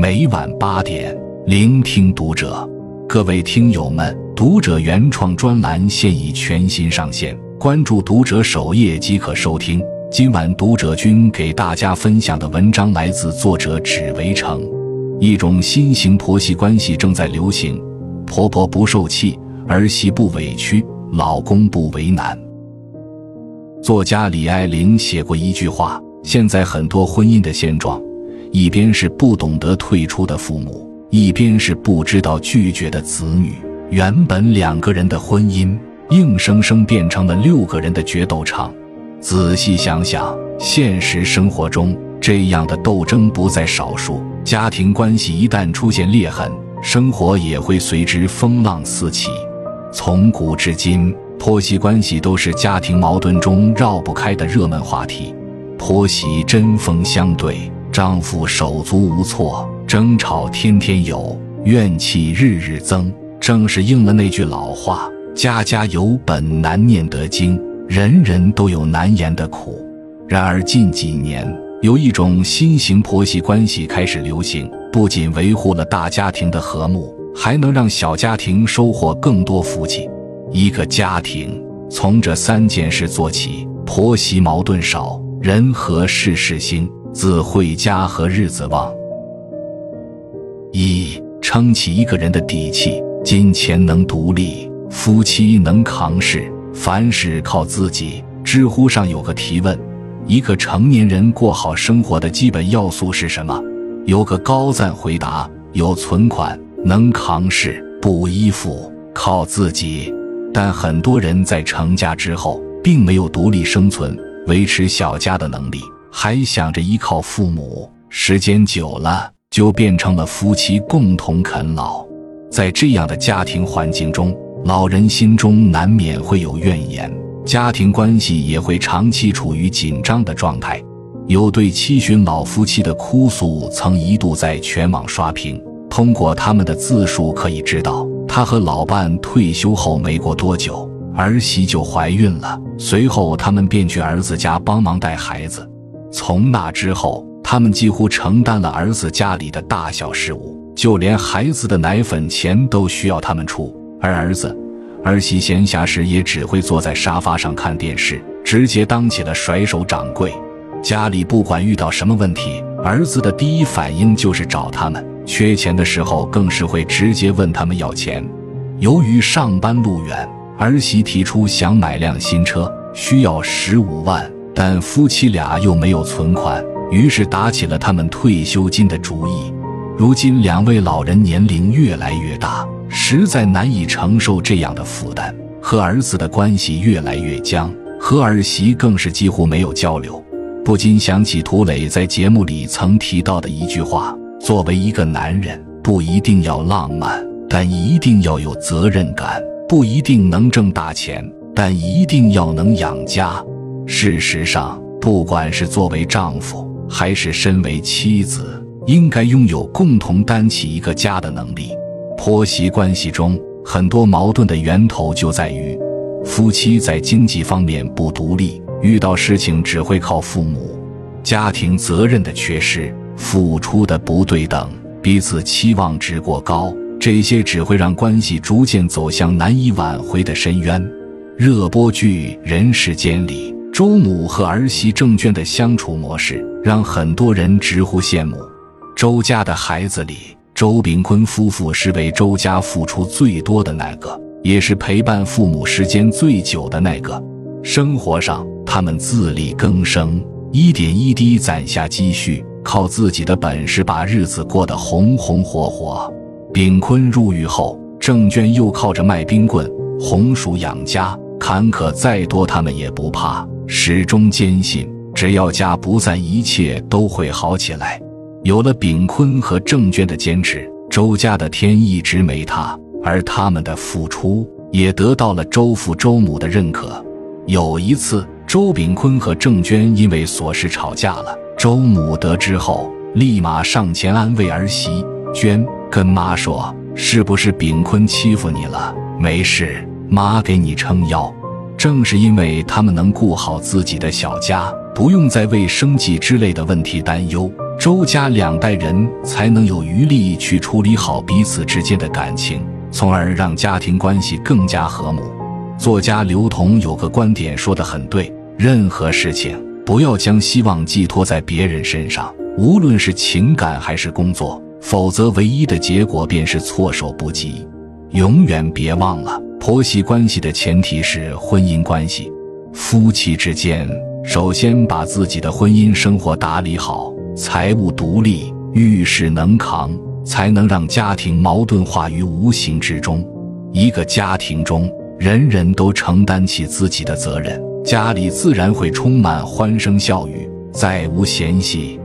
每晚八点，聆听读者。各位听友们，读者原创专栏现已全新上线，关注读者首页即可收听。今晚读者君给大家分享的文章来自作者只为成。一种新型婆媳关系正在流行，婆婆不受气，儿媳不委屈，老公不为难。作家李爱玲写过一句话。现在很多婚姻的现状，一边是不懂得退出的父母，一边是不知道拒绝的子女。原本两个人的婚姻，硬生生变成了六个人的决斗场。仔细想想，现实生活中这样的斗争不在少数。家庭关系一旦出现裂痕，生活也会随之风浪四起。从古至今，婆媳关系都是家庭矛盾中绕不开的热门话题。婆媳针锋相对，丈夫手足无措，争吵天天有，怨气日日增。正是应了那句老话：“家家有本难念的经，人人都有难言的苦。”然而近几年，有一种新型婆媳关系开始流行，不仅维护了大家庭的和睦，还能让小家庭收获更多福气。一个家庭从这三件事做起，婆媳矛盾少。人和事事兴，自会家和日子旺。一撑起一个人的底气，金钱能独立，夫妻能扛事，凡事靠自己。知乎上有个提问：一个成年人过好生活的基本要素是什么？有个高赞回答：有存款，能扛事，不依附，靠自己。但很多人在成家之后，并没有独立生存。维持小家的能力，还想着依靠父母，时间久了就变成了夫妻共同啃老。在这样的家庭环境中，老人心中难免会有怨言，家庭关系也会长期处于紧张的状态。有对七旬老夫妻的哭诉曾一度在全网刷屏。通过他们的自述可以知道，他和老伴退休后没过多久。儿媳就怀孕了，随后他们便去儿子家帮忙带孩子。从那之后，他们几乎承担了儿子家里的大小事务，就连孩子的奶粉钱都需要他们出。而儿子、儿媳闲暇时也只会坐在沙发上看电视，直接当起了甩手掌柜。家里不管遇到什么问题，儿子的第一反应就是找他们，缺钱的时候更是会直接问他们要钱。由于上班路远。儿媳提出想买辆新车，需要十五万，但夫妻俩又没有存款，于是打起了他们退休金的主意。如今两位老人年龄越来越大，实在难以承受这样的负担，和儿子的关系越来越僵，和儿媳更是几乎没有交流。不禁想起涂磊在节目里曾提到的一句话：“作为一个男人，不一定要浪漫，但一定要有责任感。”不一定能挣大钱，但一定要能养家。事实上，不管是作为丈夫，还是身为妻子，应该拥有共同担起一个家的能力。婆媳关系中很多矛盾的源头就在于夫妻在经济方面不独立，遇到事情只会靠父母，家庭责任的缺失，付出的不对等，彼此期望值过高。这些只会让关系逐渐走向难以挽回的深渊。热播剧《人世间》里，周母和儿媳郑娟的相处模式让很多人直呼羡慕。周家的孩子里，周炳坤夫妇是为周家付出最多的那个，也是陪伴父母时间最久的那个。生活上，他们自力更生，一点一滴攒下积蓄，靠自己的本事把日子过得红红火火。炳坤入狱后，郑娟又靠着卖冰棍、红薯养家。坎坷再多，他们也不怕，始终坚信，只要家不散，一切都会好起来。有了炳坤和郑娟的坚持，周家的天一直没塌，而他们的付出也得到了周父周母的认可。有一次，周炳坤和郑娟因为琐事吵架了，周母得知后，立马上前安慰儿媳娟。跟妈说，是不是炳坤欺负你了？没事，妈给你撑腰。正是因为他们能顾好自己的小家，不用再为生计之类的问题担忧，周家两代人才能有余力去处理好彼此之间的感情，从而让家庭关系更加和睦。作家刘同有个观点说得很对：任何事情不要将希望寄托在别人身上，无论是情感还是工作，否则唯一的结果便是措手不及。永远别忘了，婆媳关系的前提是婚姻关系。夫妻之间，首先把自己的婚姻生活打理好，财务独立，遇事能扛，才能让家庭矛盾化于无形之中。一个家庭中，人人都承担起自己的责任，家里自然会充满欢声笑语，再无嫌隙。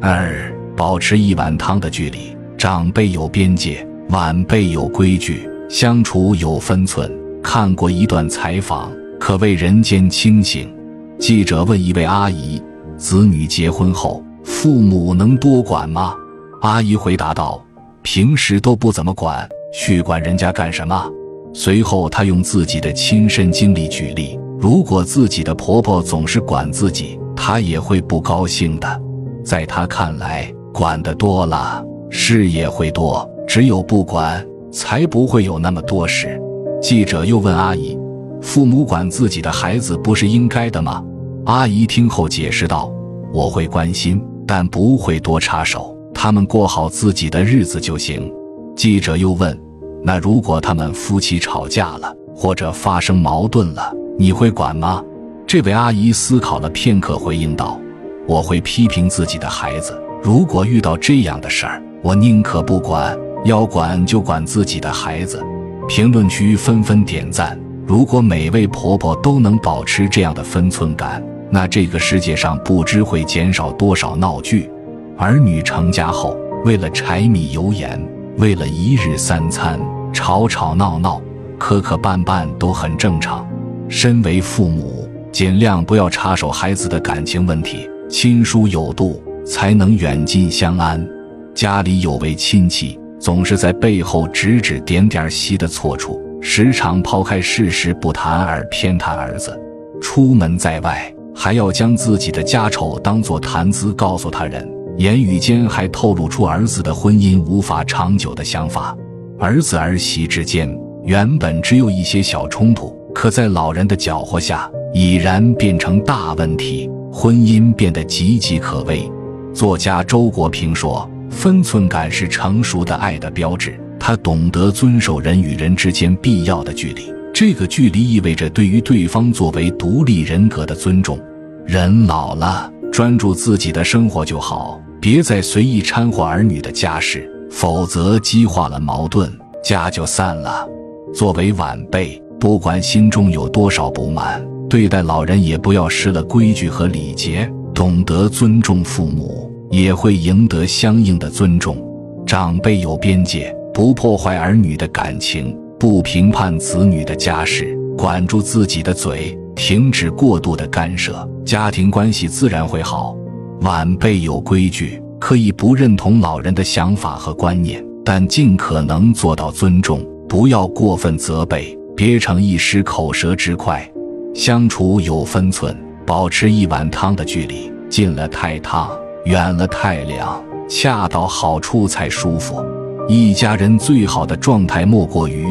二，保持一碗汤的距离，长辈有边界，晚辈有规矩，相处有分寸。看过一段采访，可谓人间清醒。记者问一位阿姨：“子女结婚后，父母能多管吗？”阿姨回答道：“平时都不怎么管。”去管人家干什么？随后，她用自己的亲身经历举例：如果自己的婆婆总是管自己，她也会不高兴的。在她看来，管的多了，事也会多；只有不管，才不会有那么多事。记者又问阿姨：“父母管自己的孩子，不是应该的吗？”阿姨听后解释道：“我会关心，但不会多插手，他们过好自己的日子就行。”记者又问。那如果他们夫妻吵架了，或者发生矛盾了，你会管吗？这位阿姨思考了片刻，回应道：“我会批评自己的孩子。如果遇到这样的事儿，我宁可不管，要管就管自己的孩子。”评论区纷纷点赞。如果每位婆婆都能保持这样的分寸感，那这个世界上不知会减少多少闹剧。儿女成家后，为了柴米油盐。为了一日三餐，吵吵闹闹、磕磕绊绊都很正常。身为父母，尽量不要插手孩子的感情问题，亲疏有度，才能远近相安。家里有位亲戚，总是在背后指指点点媳的错处，时常抛开事实不谈而偏袒儿子。出门在外，还要将自己的家丑当作谈资告诉他人。言语间还透露出儿子的婚姻无法长久的想法。儿子儿媳之间原本只有一些小冲突，可在老人的搅和下，已然变成大问题，婚姻变得岌岌可危。作家周国平说：“分寸感是成熟的爱的标志。”他懂得遵守人与人之间必要的距离，这个距离意味着对于对方作为独立人格的尊重。人老了，专注自己的生活就好。别再随意掺和儿女的家事，否则激化了矛盾，家就散了。作为晚辈，不管心中有多少不满，对待老人也不要失了规矩和礼节。懂得尊重父母，也会赢得相应的尊重。长辈有边界，不破坏儿女的感情，不评判子女的家事，管住自己的嘴，停止过度的干涉，家庭关系自然会好。晚辈有规矩，可以不认同老人的想法和观念，但尽可能做到尊重，不要过分责备，别成一时口舌之快。相处有分寸，保持一碗汤的距离，近了太烫，远了太凉，恰到好处才舒服。一家人最好的状态莫过于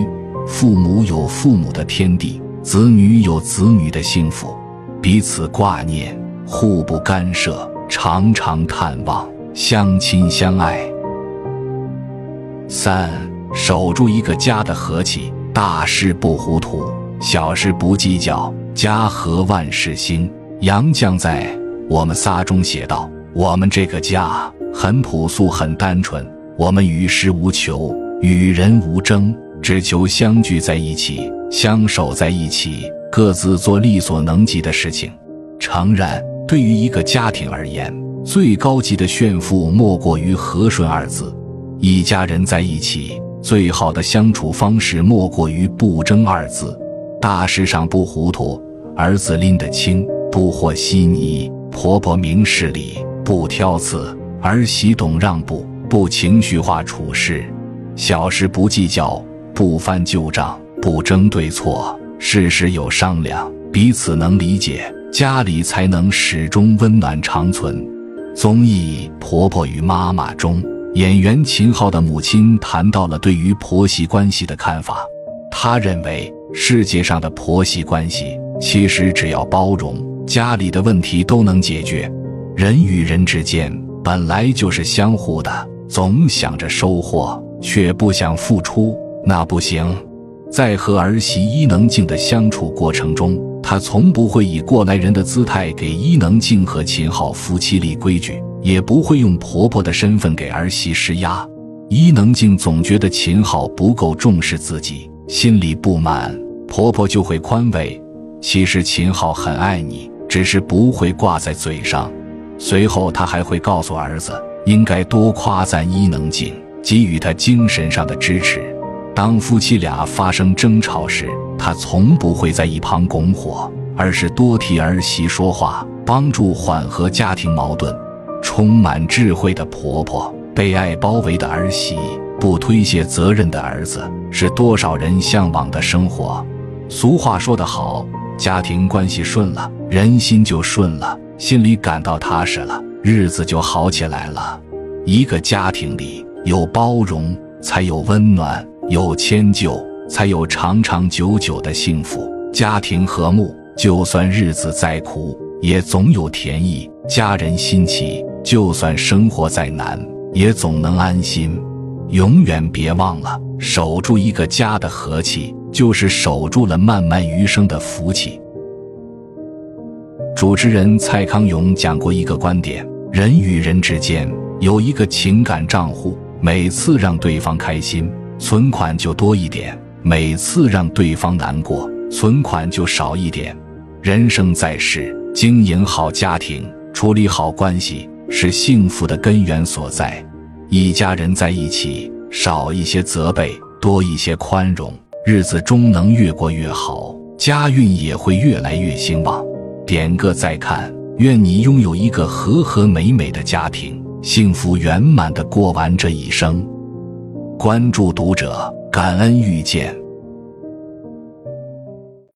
父母有父母的天地，子女有子女的幸福，彼此挂念，互不干涉。常常探望，相亲相爱。三，守住一个家的和气，大事不糊涂，小事不计较，家和万事兴。杨绛在《我们仨》中写道：“我们这个家很朴素，很单纯。我们与世无求，与人无争，只求相聚在一起，相守在一起，各自做力所能及的事情。”诚然。对于一个家庭而言，最高级的炫富莫过于和顺二字。一家人在一起，最好的相处方式莫过于不争二字。大事上不糊涂，儿子拎得清，不和稀泥；婆婆明事理，不挑刺；儿媳懂让步，不情绪化处事。小事不计较，不翻旧账，不争对错，事事有商量，彼此能理解。家里才能始终温暖长存。综艺《婆婆与妈妈》中，演员秦昊的母亲谈到了对于婆媳关系的看法。她认为，世界上的婆媳关系其实只要包容，家里的问题都能解决。人与人之间本来就是相互的，总想着收获，却不想付出，那不行。在和儿媳伊能静的相处过程中，她从不会以过来人的姿态给伊能静和秦昊夫妻立规矩，也不会用婆婆的身份给儿媳施压。伊能静总觉得秦昊不够重视自己。心里不满，婆婆就会宽慰。其实秦昊很爱你，只是不会挂在嘴上。随后，她还会告诉儿子，应该多夸赞伊能静，给予她精神上的支持。当夫妻俩发生争吵时，她从不会在一旁拱火，而是多替儿媳说话，帮助缓和家庭矛盾。充满智慧的婆婆，被爱包围的儿媳。不推卸责任的儿子是多少人向往的生活。俗话说得好，家庭关系顺了，人心就顺了，心里感到踏实了，日子就好起来了。一个家庭里有包容，才有温暖；有迁就，才有长长久久的幸福。家庭和睦，就算日子再苦，也总有甜意；家人心齐，就算生活再难，也总能安心。永远别忘了，守住一个家的和气，就是守住了漫漫余生的福气。主持人蔡康永讲过一个观点：人与人之间有一个情感账户，每次让对方开心，存款就多一点；每次让对方难过，存款就少一点。人生在世，经营好家庭，处理好关系，是幸福的根源所在。一家人在一起，少一些责备，多一些宽容，日子终能越过越好，家运也会越来越兴旺。点个再看，愿你拥有一个和和美美的家庭，幸福圆满的过完这一生。关注读者，感恩遇见。